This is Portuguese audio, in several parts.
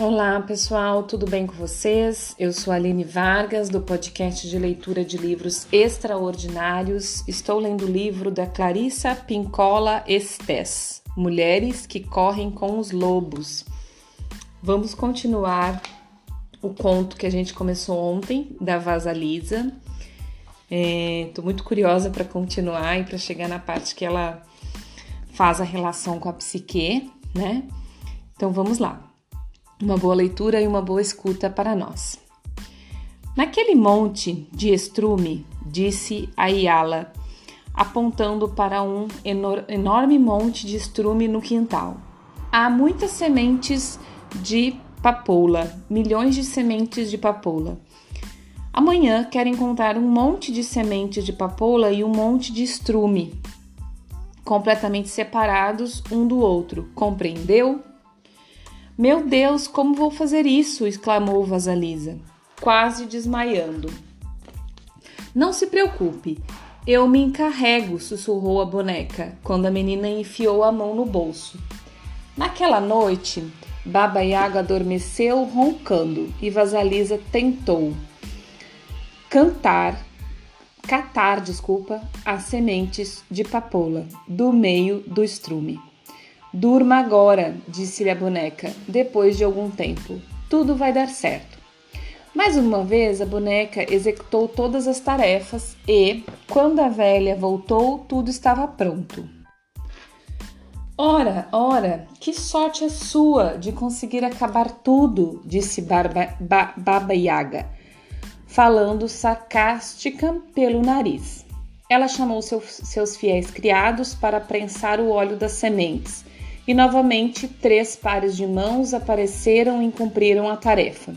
Olá pessoal, tudo bem com vocês? Eu sou a Aline Vargas, do podcast de leitura de livros extraordinários. Estou lendo o livro da Clarissa Pincola Estes, Mulheres que Correm com os Lobos. Vamos continuar o conto que a gente começou ontem, da Vasalisa. Estou é, muito curiosa para continuar e para chegar na parte que ela faz a relação com a psique, né? Então vamos lá. Uma boa leitura e uma boa escuta para nós. Naquele monte de estrume, disse a Iala, apontando para um enor enorme monte de estrume no quintal. Há muitas sementes de papoula, milhões de sementes de papoula. Amanhã quero encontrar um monte de sementes de papoula e um monte de estrume, completamente separados um do outro. Compreendeu? Meu Deus, como vou fazer isso? exclamou Vasalisa, quase desmaiando. Não se preocupe, eu me encarrego, sussurrou a boneca, quando a menina enfiou a mão no bolso. Naquela noite, Baba Yaga adormeceu roncando e Vasalisa tentou cantar, catar, desculpa, as sementes de papoula do meio do estrume. Durma agora, disse-lhe a boneca, depois de algum tempo. Tudo vai dar certo. Mais uma vez, a boneca executou todas as tarefas e, quando a velha voltou, tudo estava pronto. Ora, ora, que sorte a sua de conseguir acabar tudo, disse Barba, ba, Baba Yaga, falando sarcástica pelo nariz. Ela chamou seu, seus fiéis criados para prensar o óleo das sementes e novamente três pares de mãos apareceram e cumpriram a tarefa.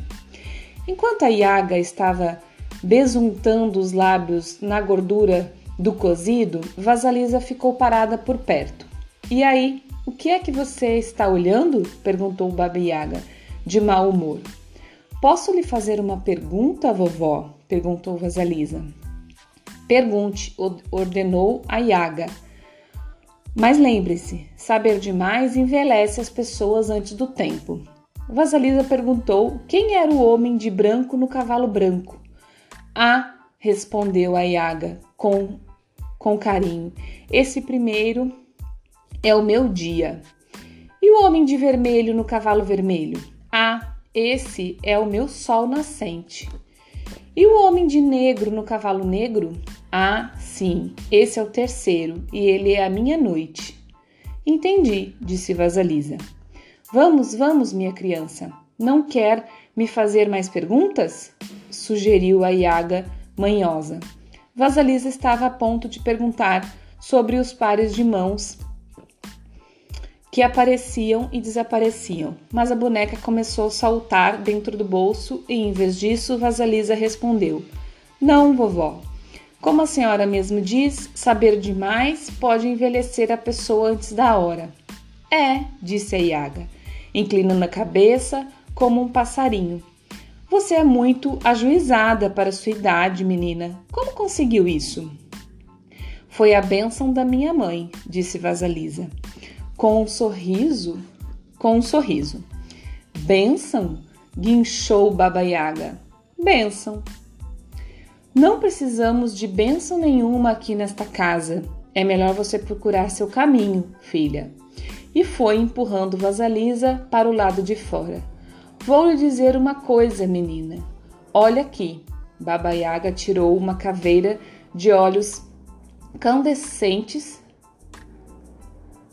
Enquanto a Yaga estava besuntando os lábios na gordura do cozido, Vasalisa ficou parada por perto. E aí, o que é que você está olhando? perguntou Baba Yaga, de mau humor. Posso lhe fazer uma pergunta, vovó? perguntou Vasalisa. Pergunte, ordenou a Yaga. Mas lembre-se, saber demais envelhece as pessoas antes do tempo. Vasalisa perguntou quem era o homem de branco no cavalo branco. Ah, respondeu a Iaga com, com carinho, esse primeiro é o meu dia. E o homem de vermelho no cavalo vermelho? Ah, esse é o meu sol nascente. E o homem de negro no cavalo negro? Ah, sim, esse é o terceiro e ele é a minha noite. Entendi, disse Vasalisa. Vamos, vamos, minha criança. Não quer me fazer mais perguntas? sugeriu a Iaga manhosa. Vasalisa estava a ponto de perguntar sobre os pares de mãos que apareciam e desapareciam, mas a boneca começou a saltar dentro do bolso e, em vez disso, Vasalisa respondeu: Não, vovó, como a senhora mesmo diz, saber demais pode envelhecer a pessoa antes da hora. É, disse a Iaga, inclinando a cabeça como um passarinho. Você é muito ajuizada para sua idade, menina. Como conseguiu isso? Foi a bênção da minha mãe, disse Vasalisa, com um sorriso, com um sorriso. Bênção? guinchou Baba Yaga. Bênção, não precisamos de bênção nenhuma aqui nesta casa. É melhor você procurar seu caminho, filha. E foi empurrando Vasalisa para o lado de fora. Vou lhe dizer uma coisa, menina. Olha aqui. Baba Yaga tirou uma caveira de olhos candescentes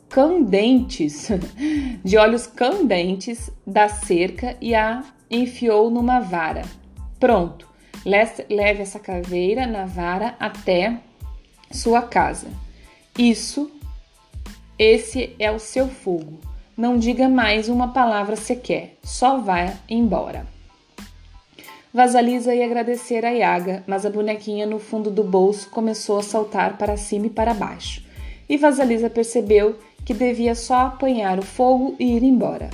candentes, de olhos candentes da cerca e a enfiou numa vara. Pronto, Leve essa caveira na vara até sua casa. Isso, esse é o seu fogo. Não diga mais uma palavra sequer, só vá embora. Vasalisa ia agradecer a Yaga, mas a bonequinha no fundo do bolso começou a saltar para cima e para baixo. E Vasalisa percebeu que devia só apanhar o fogo e ir embora.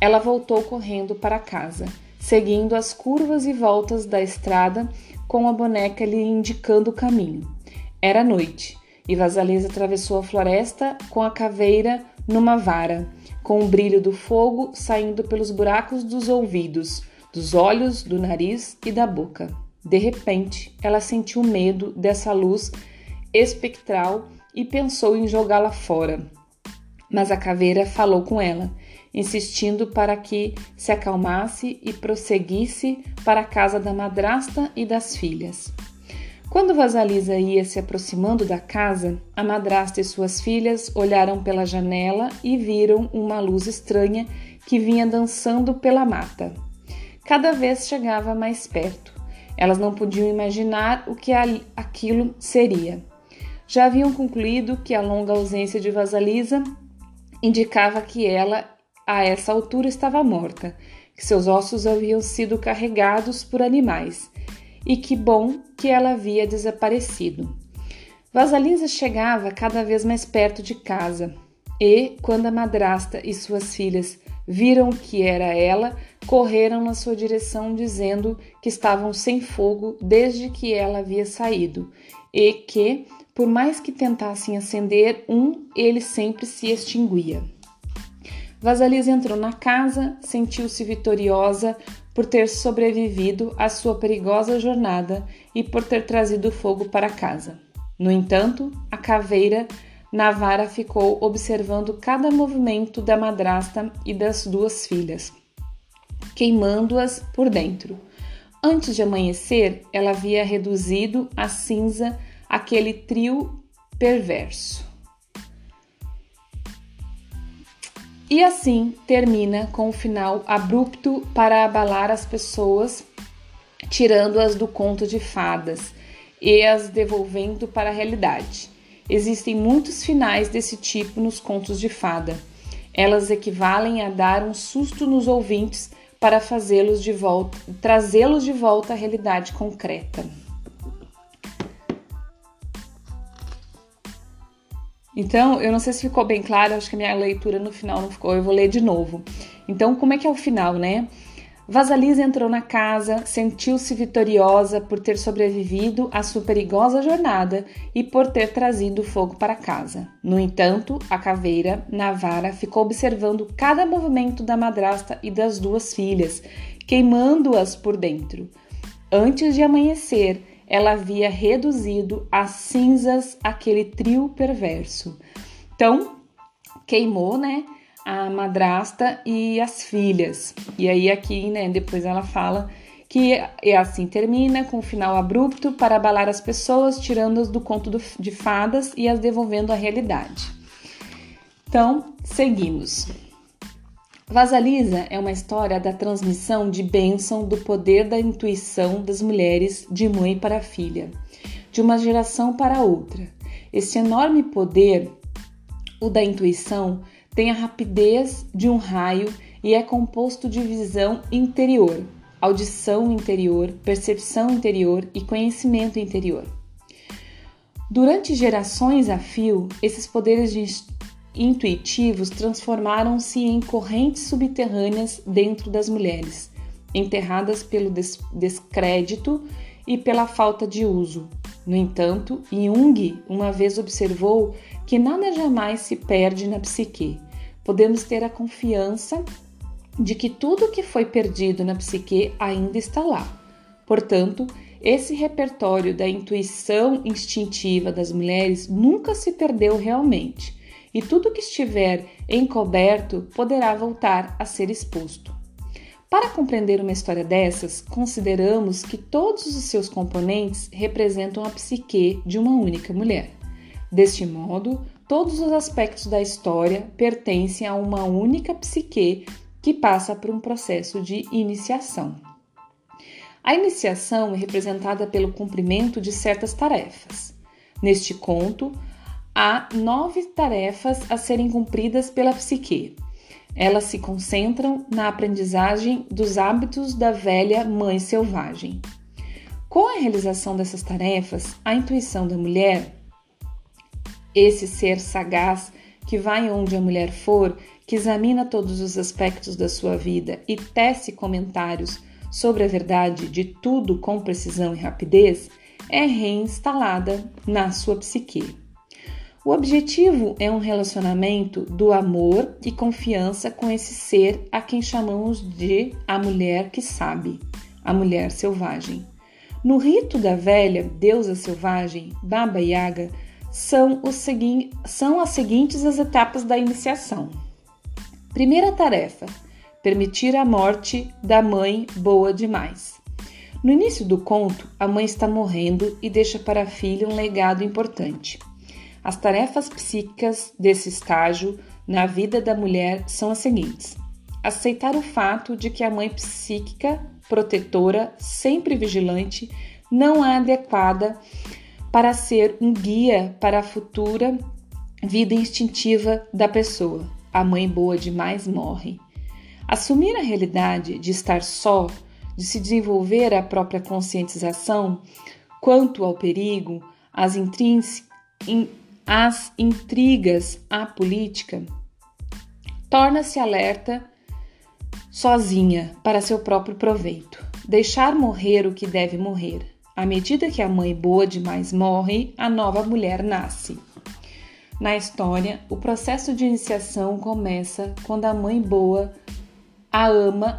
Ela voltou correndo para casa seguindo as curvas e voltas da estrada com a boneca lhe indicando o caminho. Era noite e Vasalisa atravessou a floresta com a caveira numa vara, com o brilho do fogo saindo pelos buracos dos ouvidos, dos olhos, do nariz e da boca. De repente, ela sentiu medo dessa luz espectral e pensou em jogá-la fora. Mas a caveira falou com ela, insistindo para que se acalmasse e prosseguisse para a casa da madrasta e das filhas. Quando Vasalisa ia se aproximando da casa, a madrasta e suas filhas olharam pela janela e viram uma luz estranha que vinha dançando pela mata. Cada vez chegava mais perto. Elas não podiam imaginar o que aquilo seria. Já haviam concluído que a longa ausência de Vasalisa indicava que ela, a essa altura, estava morta, que seus ossos haviam sido carregados por animais e que bom que ela havia desaparecido. Vasalisa chegava cada vez mais perto de casa e, quando a madrasta e suas filhas viram que era ela, correram na sua direção dizendo que estavam sem fogo desde que ela havia saído e que, por mais que tentassem acender um, ele sempre se extinguia. Vasalisa entrou na casa, sentiu-se vitoriosa por ter sobrevivido à sua perigosa jornada e por ter trazido fogo para casa. No entanto, a caveira Navara ficou observando cada movimento da madrasta e das duas filhas, queimando-as por dentro. Antes de amanhecer, ela havia reduzido a cinza aquele trio perverso. E assim termina com o final abrupto para abalar as pessoas, tirando-as do conto de fadas e as devolvendo para a realidade. Existem muitos finais desse tipo nos contos de fada. Elas equivalem a dar um susto nos ouvintes para fazê-los de volta, trazê-los de volta à realidade concreta. Então, eu não sei se ficou bem claro, acho que a minha leitura no final não ficou, eu vou ler de novo. Então, como é que é o final, né? Vasalisa entrou na casa, sentiu-se vitoriosa por ter sobrevivido à sua perigosa jornada e por ter trazido fogo para casa. No entanto, a caveira, Navara, ficou observando cada movimento da madrasta e das duas filhas, queimando-as por dentro. Antes de amanhecer, ela havia reduzido a cinzas aquele trio perverso. Então, queimou, né? A madrasta e as filhas. E aí, aqui, né? Depois ela fala que é assim termina com um final abrupto para abalar as pessoas, tirando-as do conto do, de fadas e as devolvendo à realidade. Então, seguimos. Vasalisa é uma história da transmissão de bênção do poder da intuição das mulheres de mãe para filha, de uma geração para outra. Esse enorme poder, o da intuição, tem a rapidez de um raio e é composto de visão interior, audição interior, percepção interior e conhecimento interior. Durante gerações a fio, esses poderes de intuitivos transformaram-se em correntes subterrâneas dentro das mulheres, enterradas pelo des descrédito e pela falta de uso. No entanto, Jung uma vez observou que nada jamais se perde na psique. Podemos ter a confiança de que tudo que foi perdido na psique ainda está lá. Portanto, esse repertório da intuição instintiva das mulheres nunca se perdeu realmente e tudo que estiver encoberto poderá voltar a ser exposto. Para compreender uma história dessas, consideramos que todos os seus componentes representam a psique de uma única mulher. Deste modo, todos os aspectos da história pertencem a uma única psique que passa por um processo de iniciação. A iniciação é representada pelo cumprimento de certas tarefas. Neste conto, há nove tarefas a serem cumpridas pela psique. Elas se concentram na aprendizagem dos hábitos da velha mãe selvagem. Com a realização dessas tarefas, a intuição da mulher, esse ser sagaz que vai onde a mulher for, que examina todos os aspectos da sua vida e tece comentários sobre a verdade de tudo com precisão e rapidez, é reinstalada na sua psique. O objetivo é um relacionamento do amor e confiança com esse ser a quem chamamos de a mulher que sabe, a mulher selvagem. No rito da velha deusa selvagem, Baba Yaga, são, os são as seguintes as etapas da iniciação. Primeira tarefa: permitir a morte da mãe boa demais. No início do conto, a mãe está morrendo e deixa para a filha um legado importante. As tarefas psíquicas desse estágio na vida da mulher são as seguintes: aceitar o fato de que a mãe psíquica, protetora, sempre vigilante, não é adequada para ser um guia para a futura vida instintiva da pessoa. A mãe boa demais morre. Assumir a realidade de estar só, de se desenvolver a própria conscientização quanto ao perigo, as intrínsecas as intrigas à política, torna-se alerta sozinha para seu próprio proveito. Deixar morrer o que deve morrer. À medida que a mãe boa demais morre, a nova mulher nasce. Na história, o processo de iniciação começa quando a mãe boa a ama,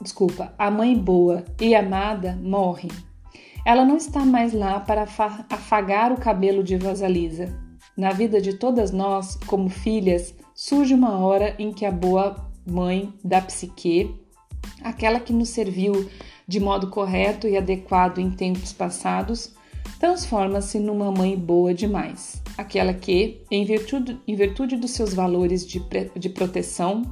desculpa, a mãe boa e amada morre. Ela não está mais lá para afagar o cabelo de Rosalisa. Na vida de todas nós, como filhas, surge uma hora em que a boa mãe da psique, aquela que nos serviu de modo correto e adequado em tempos passados, transforma-se numa mãe boa demais, aquela que, em virtude, em virtude dos seus valores de, de proteção,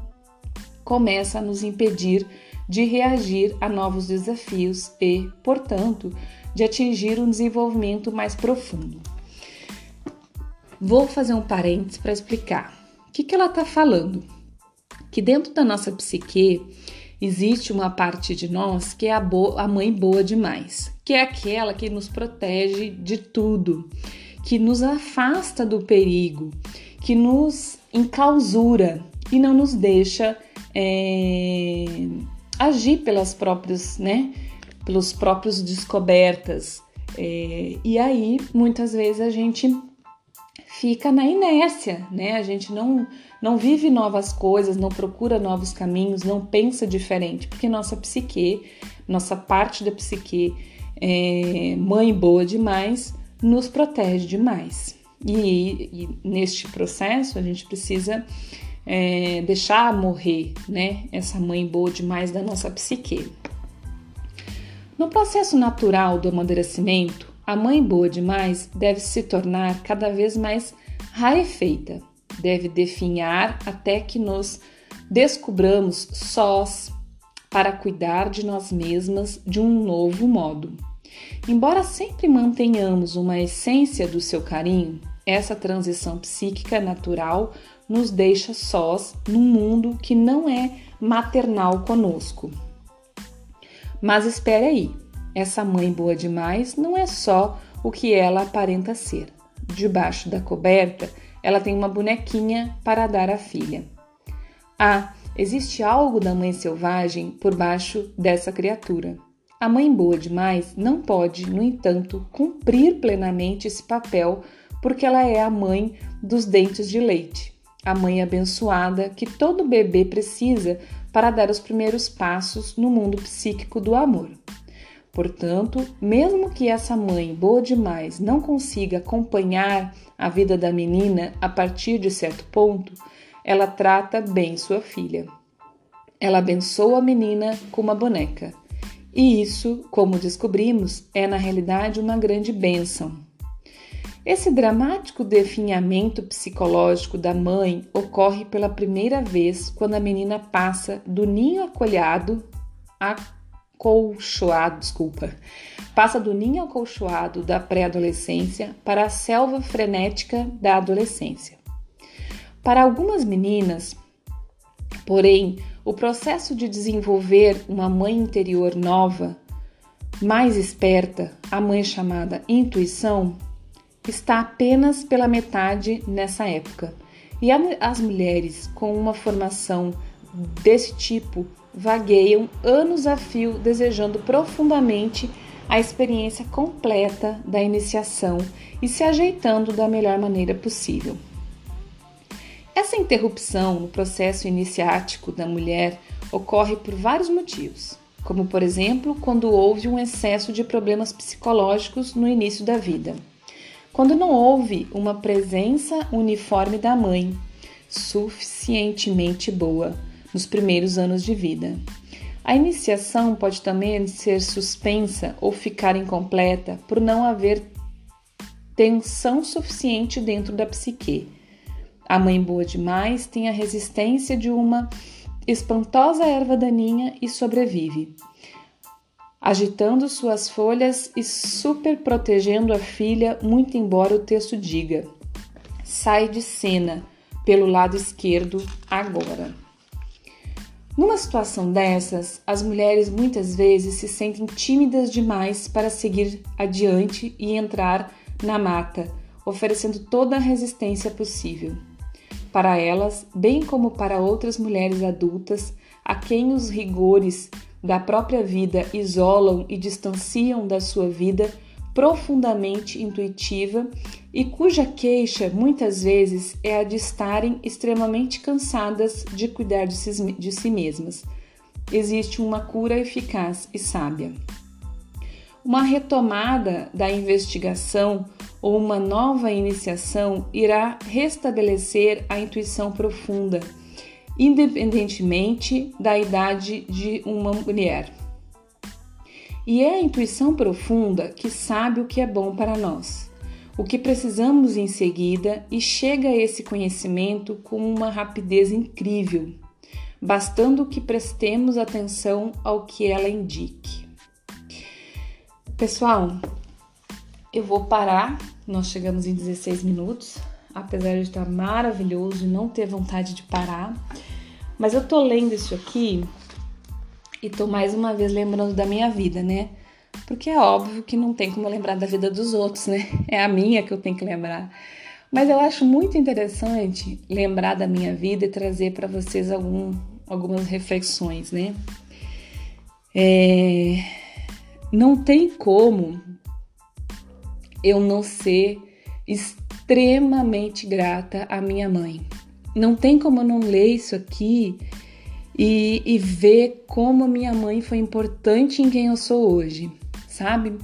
começa a nos impedir de reagir a novos desafios e, portanto, de atingir um desenvolvimento mais profundo. Vou fazer um parênteses para explicar. O que, que ela está falando? Que dentro da nossa psique existe uma parte de nós que é a, a mãe boa demais, que é aquela que nos protege de tudo, que nos afasta do perigo, que nos enclausura e não nos deixa é, agir pelas próprias, né? Pelos próprios descobertas. É, e aí, muitas vezes, a gente fica na inércia, né? A gente não, não vive novas coisas, não procura novos caminhos, não pensa diferente, porque nossa psique, nossa parte da psique, é, mãe boa demais, nos protege demais. E, e neste processo a gente precisa é, deixar morrer, né? Essa mãe boa demais da nossa psique. No processo natural do amadurecimento, a mãe boa demais deve se tornar cada vez mais rarefeita, deve definhar até que nos descubramos sós para cuidar de nós mesmas de um novo modo. Embora sempre mantenhamos uma essência do seu carinho, essa transição psíquica natural nos deixa sós num mundo que não é maternal conosco. Mas espere aí, essa mãe boa demais não é só o que ela aparenta ser. Debaixo da coberta, ela tem uma bonequinha para dar à filha. Ah, existe algo da mãe selvagem por baixo dessa criatura. A mãe boa demais não pode, no entanto, cumprir plenamente esse papel porque ela é a mãe dos dentes de leite, a mãe abençoada que todo bebê precisa para dar os primeiros passos no mundo psíquico do amor. Portanto, mesmo que essa mãe boa demais não consiga acompanhar a vida da menina a partir de certo ponto, ela trata bem sua filha. Ela abençoa a menina com uma boneca. E isso, como descobrimos, é na realidade uma grande bênção. Esse dramático definhamento psicológico da mãe ocorre pela primeira vez quando a menina passa do ninho acolhado acolchoado, desculpa, passa do ninho acolchoado da pré-adolescência para a selva frenética da adolescência. Para algumas meninas, porém, o processo de desenvolver uma mãe interior nova, mais esperta, a mãe chamada intuição, está apenas pela metade nessa época. E as mulheres com uma formação desse tipo vagueiam anos a fio desejando profundamente a experiência completa da iniciação e se ajeitando da melhor maneira possível. Essa interrupção no processo iniciático da mulher ocorre por vários motivos, como por exemplo quando houve um excesso de problemas psicológicos no início da vida, quando não houve uma presença uniforme da mãe suficientemente boa nos primeiros anos de vida. A iniciação pode também ser suspensa ou ficar incompleta por não haver tensão suficiente dentro da psique. A mãe boa demais tem a resistência de uma espantosa erva daninha e sobrevive, agitando suas folhas e super protegendo a filha, muito embora o texto diga: sai de cena pelo lado esquerdo agora. Numa situação dessas, as mulheres muitas vezes se sentem tímidas demais para seguir adiante e entrar na mata, oferecendo toda a resistência possível. Para elas, bem como para outras mulheres adultas, a quem os rigores da própria vida isolam e distanciam da sua vida profundamente intuitiva e cuja queixa muitas vezes é a de estarem extremamente cansadas de cuidar de si, de si mesmas. Existe uma cura eficaz e sábia. Uma retomada da investigação ou uma nova iniciação irá restabelecer a intuição profunda, independentemente da idade de uma mulher. E é a intuição profunda que sabe o que é bom para nós, o que precisamos em seguida e chega a esse conhecimento com uma rapidez incrível, bastando que prestemos atenção ao que ela indique. Pessoal, eu vou parar, nós chegamos em 16 minutos, apesar de estar maravilhoso e não ter vontade de parar, mas eu tô lendo isso aqui e tô mais uma vez lembrando da minha vida, né? Porque é óbvio que não tem como lembrar da vida dos outros, né? É a minha que eu tenho que lembrar. Mas eu acho muito interessante lembrar da minha vida e trazer para vocês algum, algumas reflexões, né? É, não tem como eu não ser extremamente grata à minha mãe. Não tem como eu não ler isso aqui e, e ver como minha mãe foi importante em quem eu sou hoje, sabe?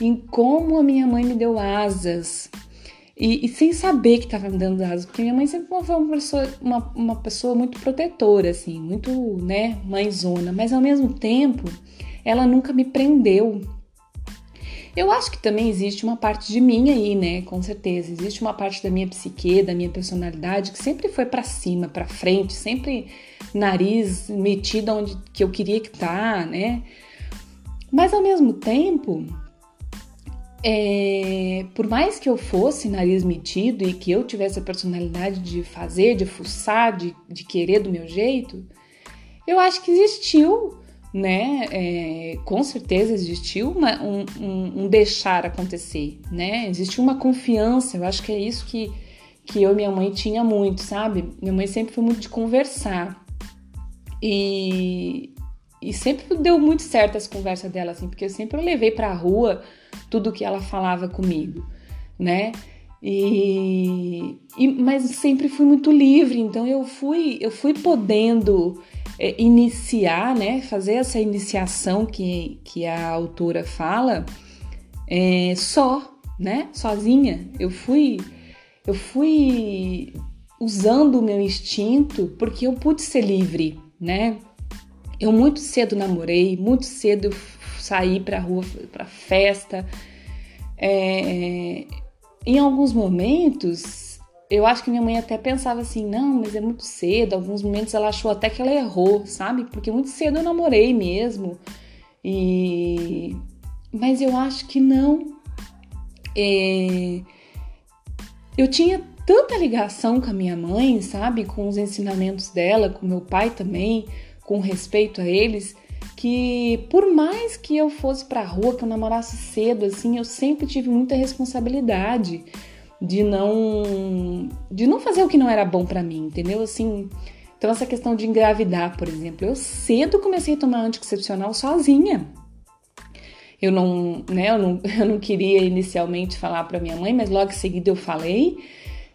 Em como a minha mãe me deu asas. E, e sem saber que estava me dando asas, porque minha mãe sempre foi uma pessoa, uma, uma pessoa muito protetora, assim, muito, né, mãezona, mas ao mesmo tempo ela nunca me prendeu, eu acho que também existe uma parte de mim aí, né? Com certeza. Existe uma parte da minha psique, da minha personalidade que sempre foi para cima, para frente, sempre nariz metido onde que eu queria que tá, né? Mas ao mesmo tempo, é, por mais que eu fosse nariz metido e que eu tivesse a personalidade de fazer, de fuçar, de, de querer do meu jeito, eu acho que existiu né? É, com certeza existiu uma, um, um, um, deixar acontecer, né? Existiu uma confiança, eu acho que é isso que, que eu e minha mãe tinha muito, sabe? Minha mãe sempre foi muito de conversar. E, e sempre deu muito certo essa conversa dela, assim, porque eu sempre levei pra rua tudo que ela falava comigo, né? E, e, mas sempre fui muito livre, então eu fui eu fui podendo iniciar, né, fazer essa iniciação que, que a autora fala é, só, né, sozinha. Eu fui, eu fui usando o meu instinto porque eu pude ser livre, né? Eu muito cedo namorei, muito cedo saí para rua, para festa. É, em alguns momentos eu acho que minha mãe até pensava assim, não, mas é muito cedo. Alguns momentos ela achou até que ela errou, sabe? Porque muito cedo eu namorei mesmo. E mas eu acho que não. É... Eu tinha tanta ligação com a minha mãe, sabe? Com os ensinamentos dela, com meu pai também, com respeito a eles, que por mais que eu fosse pra rua, que eu namorasse cedo, assim, eu sempre tive muita responsabilidade de não de não fazer o que não era bom para mim, entendeu? Assim, então essa questão de engravidar, por exemplo, eu cedo comecei a tomar anticoncepcional sozinha. Eu não, né, eu não, eu não queria inicialmente falar para minha mãe, mas logo em seguida eu falei.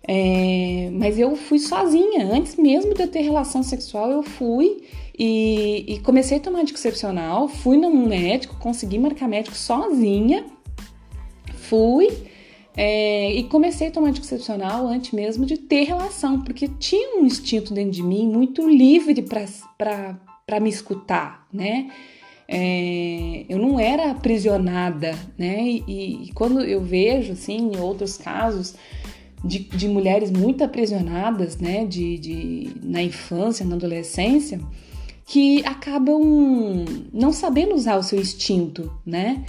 É, mas eu fui sozinha, antes mesmo de eu ter relação sexual, eu fui e, e comecei a tomar anticoncepcional, fui num médico, consegui marcar médico sozinha, fui é, e comecei a tomar anticoncepcional antes mesmo de ter relação, porque tinha um instinto dentro de mim muito livre para me escutar, né? É, eu não era aprisionada, né? E, e, quando eu vejo, assim, outros casos, de, de mulheres muito aprisionadas, né, de, de, na infância, na adolescência, que acabam não sabendo usar o seu instinto, né?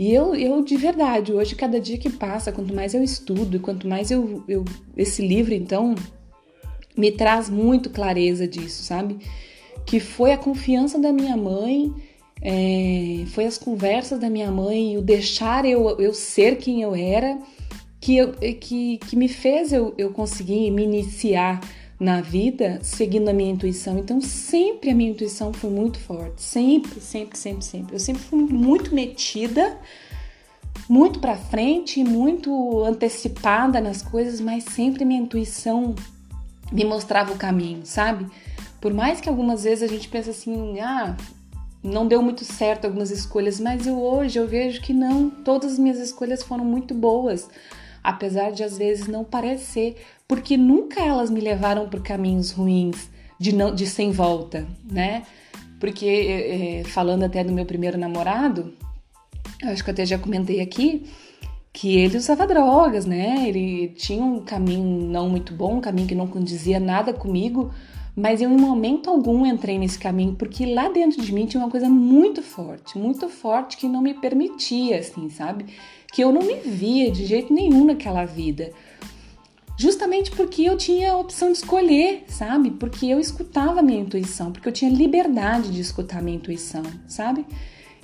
E eu, eu de verdade, hoje, cada dia que passa, quanto mais eu estudo e quanto mais eu, eu. Esse livro, então, me traz muito clareza disso, sabe? Que foi a confiança da minha mãe, é, foi as conversas da minha mãe, o deixar eu, eu ser quem eu era que, eu, que, que me fez eu, eu conseguir me iniciar na vida seguindo a minha intuição. Então, sempre a minha intuição foi muito forte. Sempre, sempre, sempre, sempre. Eu sempre fui muito metida, muito para frente, muito antecipada nas coisas, mas sempre a minha intuição me mostrava o caminho, sabe? Por mais que algumas vezes a gente pense assim, ah, não deu muito certo algumas escolhas, mas eu hoje eu vejo que não, todas as minhas escolhas foram muito boas apesar de às vezes não parecer, porque nunca elas me levaram por caminhos ruins, de não de sem volta, né? Porque é, falando até do meu primeiro namorado, acho que até já comentei aqui que ele usava drogas, né? Ele tinha um caminho não muito bom, um caminho que não condizia nada comigo, mas eu em momento algum entrei nesse caminho porque lá dentro de mim tinha uma coisa muito forte, muito forte que não me permitia, assim, sabe? que eu não me via de jeito nenhum naquela vida. Justamente porque eu tinha a opção de escolher, sabe? Porque eu escutava a minha intuição, porque eu tinha liberdade de escutar a minha intuição, sabe?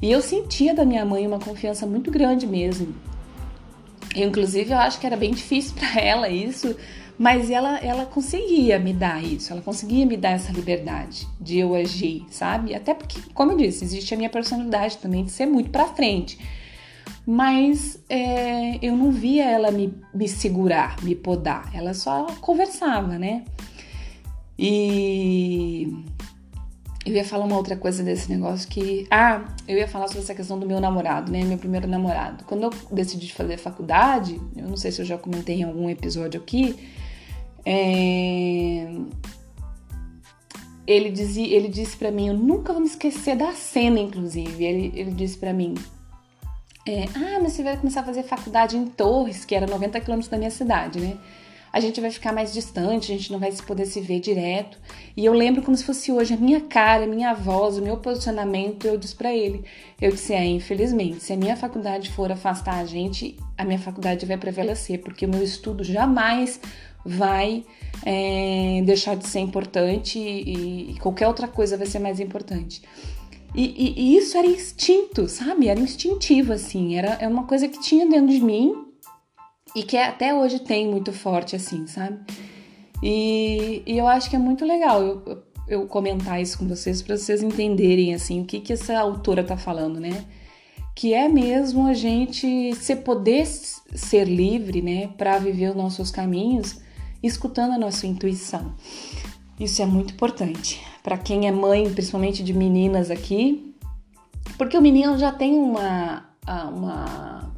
E eu sentia da minha mãe uma confiança muito grande mesmo. Eu, inclusive, eu acho que era bem difícil para ela isso, mas ela, ela conseguia me dar isso, ela conseguia me dar essa liberdade de eu agir, sabe? Até porque, como eu disse, existe a minha personalidade também de ser muito para frente mas é, eu não via ela me, me segurar, me podar, ela só conversava, né? E eu ia falar uma outra coisa desse negócio que. Ah, eu ia falar sobre essa questão do meu namorado, né? Meu primeiro namorado. Quando eu decidi fazer faculdade, eu não sei se eu já comentei em algum episódio aqui, é... ele, dizia, ele disse para mim, eu nunca vou me esquecer da cena, inclusive. Ele, ele disse para mim: é, ah, mas você vai começar a fazer faculdade em Torres, que era 90 quilômetros da minha cidade, né? A gente vai ficar mais distante, a gente não vai poder se ver direto. E eu lembro como se fosse hoje a minha cara, a minha voz, o meu posicionamento. Eu disse para ele: eu disse, é, infelizmente, se a minha faculdade for afastar a gente, a minha faculdade vai prevalecer, porque o meu estudo jamais vai é, deixar de ser importante e, e qualquer outra coisa vai ser mais importante. E, e, e, isso era instinto, sabe? Era instintivo, assim. Era, é uma coisa que tinha dentro de mim e que até hoje tem muito forte, assim, sabe? E, e eu acho que é muito legal eu, eu comentar isso com vocês para vocês entenderem, assim, o que, que essa autora tá falando, né? Que é mesmo a gente se poder ser livre, né, para viver os nossos caminhos, escutando a nossa intuição. Isso é muito importante para quem é mãe, principalmente de meninas aqui, porque o menino já tem uma, uma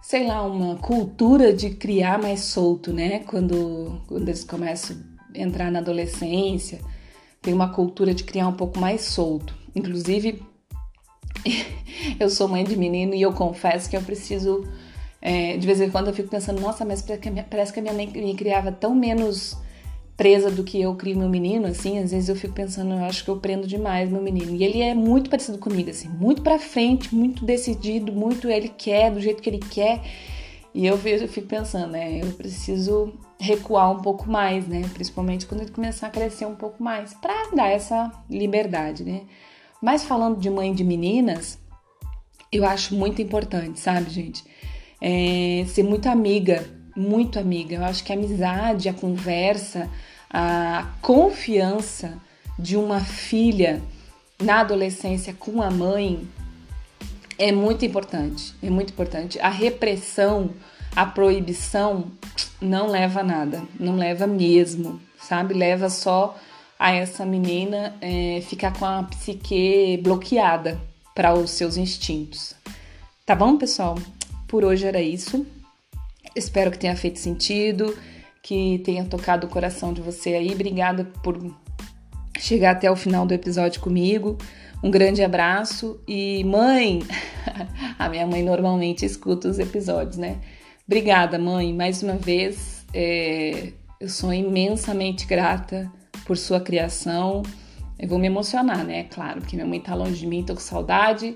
sei lá, uma cultura de criar mais solto, né? Quando, quando eles começam a entrar na adolescência, tem uma cultura de criar um pouco mais solto. Inclusive, eu sou mãe de menino e eu confesso que eu preciso. É, de vez em quando eu fico pensando, nossa, mas parece que a minha mãe me criava tão menos presa do que eu crio meu menino, assim, às vezes eu fico pensando, eu acho que eu prendo demais meu menino. E ele é muito parecido comigo, assim, muito pra frente, muito decidido, muito ele quer, do jeito que ele quer. E eu, vejo, eu fico pensando, né, eu preciso recuar um pouco mais, né, principalmente quando ele começar a crescer um pouco mais, pra dar essa liberdade, né. Mas falando de mãe de meninas, eu acho muito importante, sabe, gente, é, ser muito amiga, muito amiga. Eu acho que a amizade, a conversa, a confiança de uma filha na adolescência com a mãe é muito importante, é muito importante. A repressão, a proibição não leva a nada, não leva mesmo, sabe? Leva só a essa menina é, ficar com a psique bloqueada para os seus instintos. Tá bom, pessoal? Por hoje era isso. Espero que tenha feito sentido, que tenha tocado o coração de você aí. Obrigada por chegar até o final do episódio comigo. Um grande abraço e mãe, a minha mãe normalmente escuta os episódios, né? Obrigada, mãe, mais uma vez. É, eu sou imensamente grata por sua criação. Eu vou me emocionar, né? Claro, porque minha mãe tá longe de mim, tô com saudade,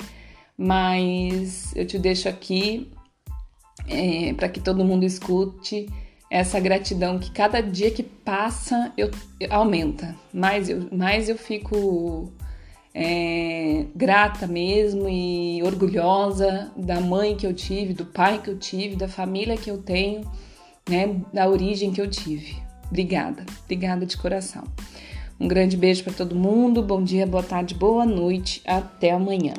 mas eu te deixo aqui é, para que todo mundo escute essa gratidão que cada dia que passa eu, aumenta. Mais eu, mais eu fico é, grata mesmo e orgulhosa da mãe que eu tive, do pai que eu tive, da família que eu tenho, né, da origem que eu tive. Obrigada, obrigada de coração. Um grande beijo para todo mundo, bom dia, boa tarde, boa noite, até amanhã.